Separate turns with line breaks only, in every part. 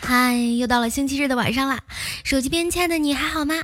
嗨，又到了星期日的晚上啦！手机边亲爱的你还好吗？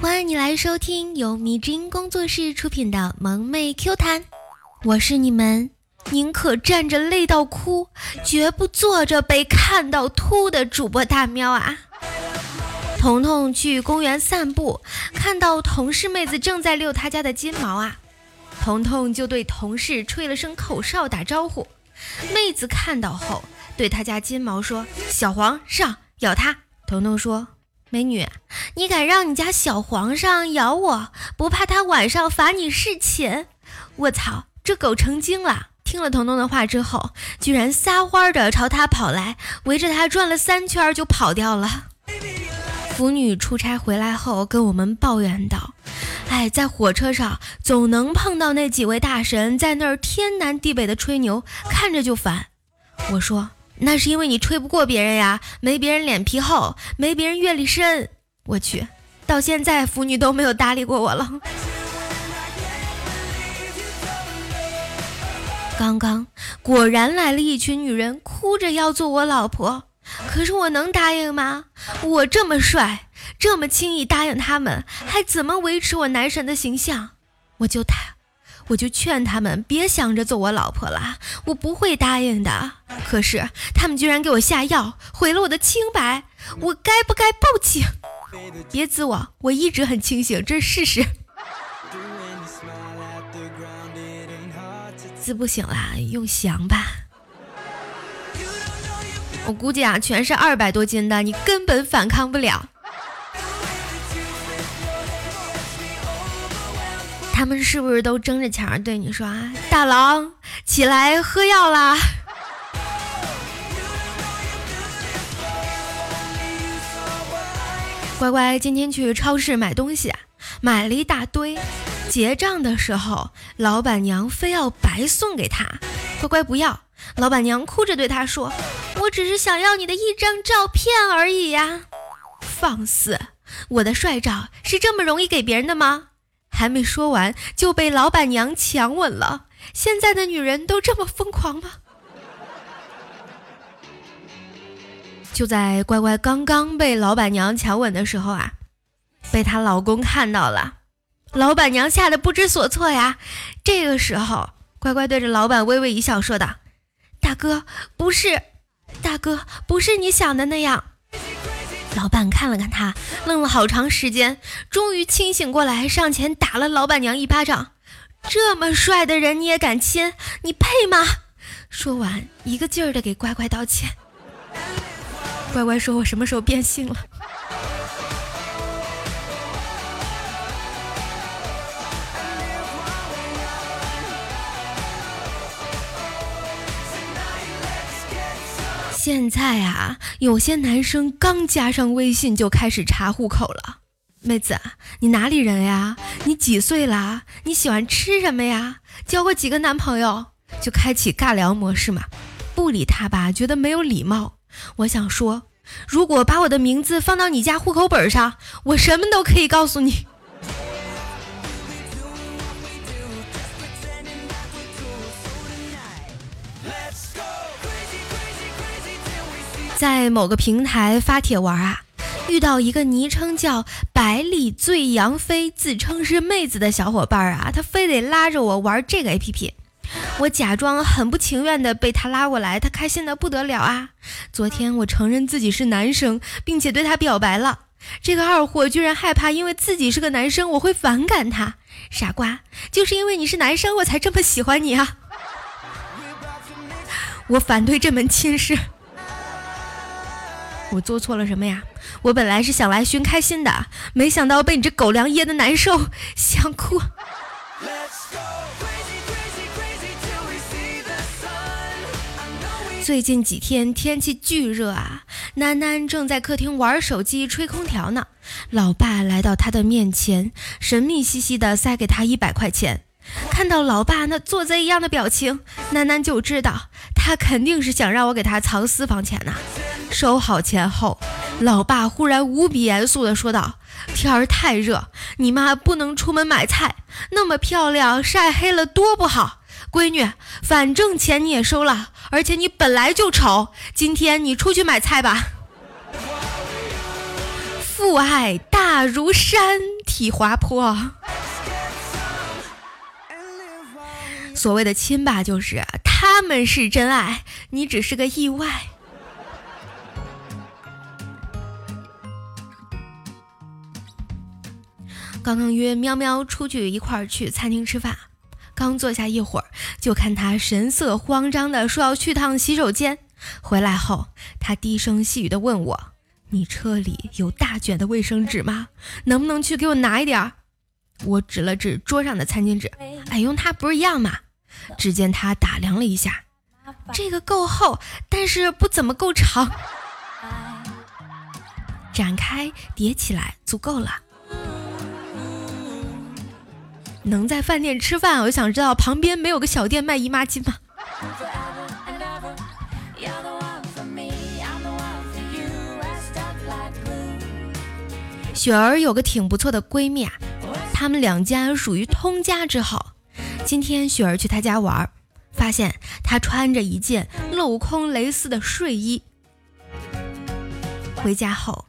欢迎你来收听由迷之音工作室出品的《萌妹 Q 弹》，我是你们宁可站着累到哭，绝不坐着被看到秃的主播大喵啊！彤彤去公园散步，看到同事妹子正在遛她家的金毛啊，彤彤就对同事吹了声口哨打招呼，妹子看到后。对他家金毛说：“小黄上咬他。”彤彤说：“美女，你敢让你家小皇上咬我，不怕他晚上罚你侍寝？”我操，这狗成精了！听了彤彤的话之后，居然撒欢的朝他跑来，围着他转了三圈就跑掉了。腐女出差回来后跟我们抱怨道：“哎，在火车上总能碰到那几位大神在那儿天南地北的吹牛，看着就烦。”我说。那是因为你吹不过别人呀，没别人脸皮厚，没别人阅历深。我去，到现在腐女都没有搭理过我了。刚刚果然来了一群女人，哭着要做我老婆，可是我能答应吗？我这么帅，这么轻易答应他们，还怎么维持我男神的形象？我就他。我就劝他们别想着做我老婆了，我不会答应的。可是他们居然给我下药，毁了我的清白，我该不该报警？别滋我，我一直很清醒，这是事实。滋不醒了，用翔吧。我估计啊，全是二百多斤的，你根本反抗不了。他们是不是都争着抢着对你说啊？大郎，起来喝药啦！乖乖，今天去超市买东西，买了一大堆，结账的时候，老板娘非要白送给他。乖乖不要，老板娘哭着对他说：“我只是想要你的一张照片而已呀！”放肆！我的帅照是这么容易给别人的吗？还没说完就被老板娘强吻了。现在的女人都这么疯狂吗？就在乖乖刚刚被老板娘强吻的时候啊，被她老公看到了，老板娘吓得不知所措呀。这个时候，乖乖对着老板微微一笑，说道：“大哥，不是，大哥，不是你想的那样。”老板看了看他，愣了好长时间，终于清醒过来，上前打了老板娘一巴掌。这么帅的人你也敢亲？你配吗？说完，一个劲儿的给乖乖道歉。乖乖说：“我什么时候变性了？”现在啊，有些男生刚加上微信就开始查户口了。妹子，你哪里人呀？你几岁啦？你喜欢吃什么呀？交过几个男朋友？就开启尬聊模式嘛。不理他吧，觉得没有礼貌。我想说，如果把我的名字放到你家户口本上，我什么都可以告诉你。在某个平台发帖玩啊，遇到一个昵称叫“百里醉杨妃”，自称是妹子的小伙伴啊，他非得拉着我玩这个 APP，我假装很不情愿的被他拉过来，他开心的不得了啊。昨天我承认自己是男生，并且对他表白了，这个二货居然害怕因为自己是个男生我会反感他，傻瓜，就是因为你是男生我才这么喜欢你啊！我反对这门亲事。我做错了什么呀？我本来是想来寻开心的，没想到被你这狗粮噎的难受，想哭。最近几天天气巨热啊，楠楠正在客厅玩手机吹空调呢。老爸来到他的面前，神秘兮兮的塞给他一百块钱。看到老爸那做贼一样的表情，楠楠就知道他肯定是想让我给他藏私房钱呢。收好钱后，老爸忽然无比严肃地说道：“天儿太热，你妈不能出门买菜，那么漂亮晒黑了多不好。闺女，反正钱你也收了，而且你本来就丑，今天你出去买菜吧。父爱大如山，体滑坡。所谓的亲吧，就是他们是真爱，你只是个意外。刚刚约喵喵出去一块儿去餐厅吃饭，刚坐下一会儿，就看他神色慌张的说要去趟洗手间。回来后，他低声细语的问我：“你车里有大卷的卫生纸吗？能不能去给我拿一点儿？”我指了指桌上的餐巾纸，哎，用它不是一样吗？只见他打量了一下，这个够厚，但是不怎么够长。展开叠起来，足够了。能在饭店吃饭，我想知道旁边没有个小店卖姨妈巾吗？雪儿有个挺不错的闺蜜啊，她们两家属于通家之好。今天雪儿去她家玩，发现她穿着一件镂空蕾丝的睡衣。回家后，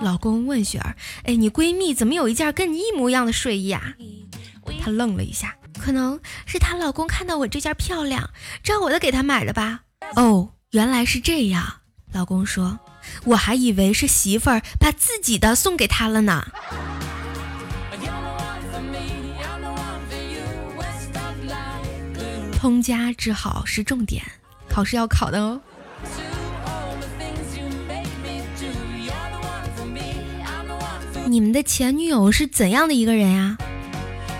老公问雪儿：“哎，你闺蜜怎么有一件跟你一模一样的睡衣啊？”她愣了一下，可能是她老公看到我这件漂亮，照我的给她买的吧。哦，原来是这样。老公说：“我还以为是媳妇儿把自己的送给他了呢。”通家之好是重点，考试要考的哦。你们的前女友是怎样的一个人呀？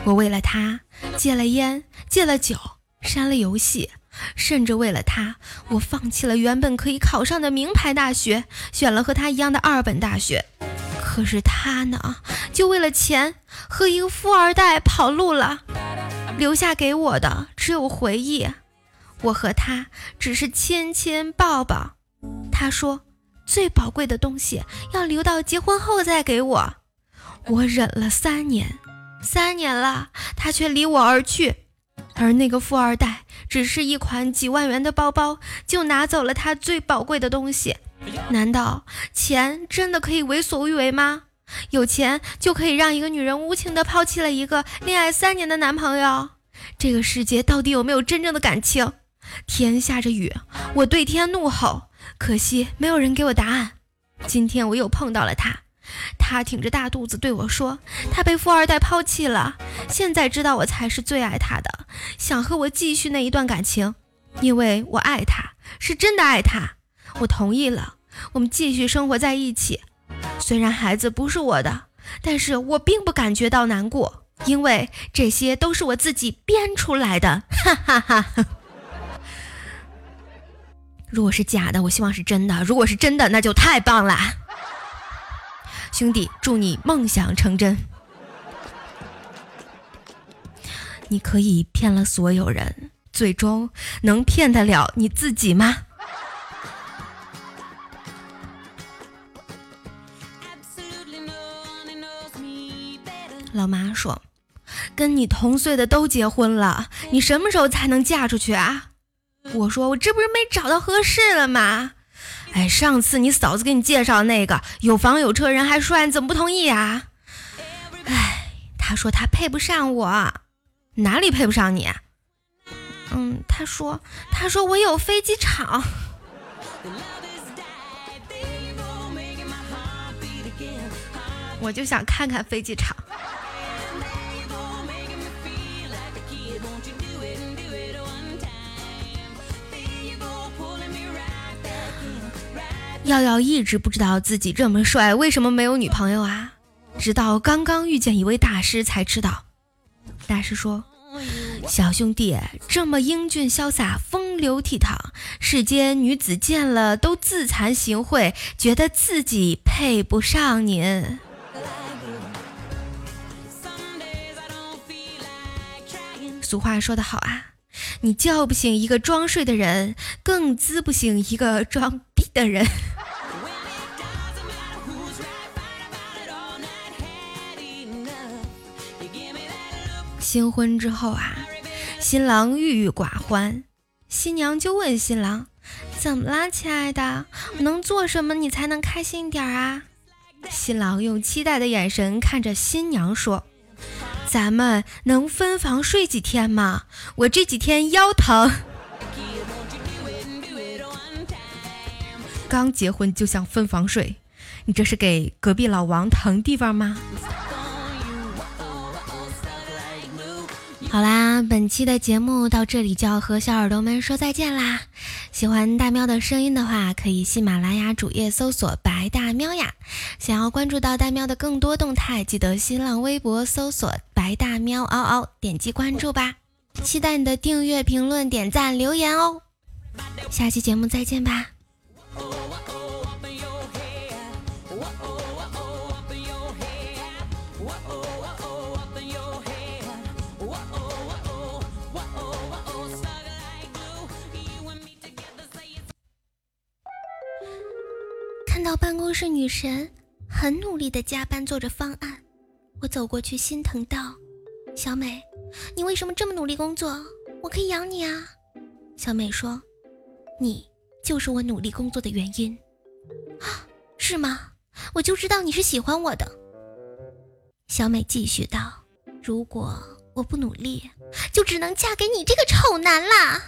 我为了她戒了烟，戒了酒，删了游戏，甚至为了她，我放弃了原本可以考上的名牌大学，选了和她一样的二本大学。可是她呢，就为了钱和一个富二代跑路了。留下给我的只有回忆，我和他只是亲亲抱抱。他说最宝贵的东西要留到结婚后再给我。我忍了三年，三年了，他却离我而去。而那个富二代只是一款几万元的包包，就拿走了他最宝贵的东西。难道钱真的可以为所欲为吗？有钱就可以让一个女人无情的抛弃了一个恋爱三年的男朋友？这个世界到底有没有真正的感情？天下着雨，我对天怒吼，可惜没有人给我答案。今天我又碰到了他，他挺着大肚子对我说，他被富二代抛弃了，现在知道我才是最爱他的，想和我继续那一段感情，因为我爱他，是真的爱他。我同意了，我们继续生活在一起。虽然孩子不是我的，但是我并不感觉到难过，因为这些都是我自己编出来的，哈哈哈哈。如果是假的，我希望是真的；如果是真的，那就太棒了，兄弟，祝你梦想成真。你可以骗了所有人，最终能骗得了你自己吗？老妈说：“跟你同岁的都结婚了，你什么时候才能嫁出去啊？”我说：“我这不是没找到合适的吗？”哎，上次你嫂子给你介绍那个有房有车人还帅，你怎么不同意啊？哎，他说他配不上我，哪里配不上你？嗯，他说他说我有飞机场，我就想看看飞机场。耀耀一直不知道自己这么帅，为什么没有女朋友啊？直到刚刚遇见一位大师才知道。大师说：“小兄弟，这么英俊潇洒、风流倜傥，世间女子见了都自惭形秽，觉得自己配不上您。”俗话说得好啊，你叫不醒一个装睡的人，更滋不醒一个装逼的人。新婚之后啊，新郎郁郁寡欢，新娘就问新郎：“怎么啦，亲爱的？能做什么你才能开心点啊？”新郎用期待的眼神看着新娘说：“咱们能分房睡几天吗？我这几天腰疼。”刚结婚就想分房睡，你这是给隔壁老王腾地方吗？好啦，本期的节目到这里就要和小耳朵们说再见啦。喜欢大喵的声音的话，可以喜马拉雅主页搜索“白大喵呀”。想要关注到大喵的更多动态，记得新浪微博搜索“白大喵嗷嗷”，点击关注吧。期待你的订阅、评论、点赞、留言哦。下期节目再见吧。到办公室女神很努力的加班做着方案，我走过去心疼道：“小美，你为什么这么努力工作？我可以养你啊。”小美说：“你就是我努力工作的原因。”啊，是吗？我就知道你是喜欢我的。小美继续道：“如果我不努力，就只能嫁给你这个丑男啦。”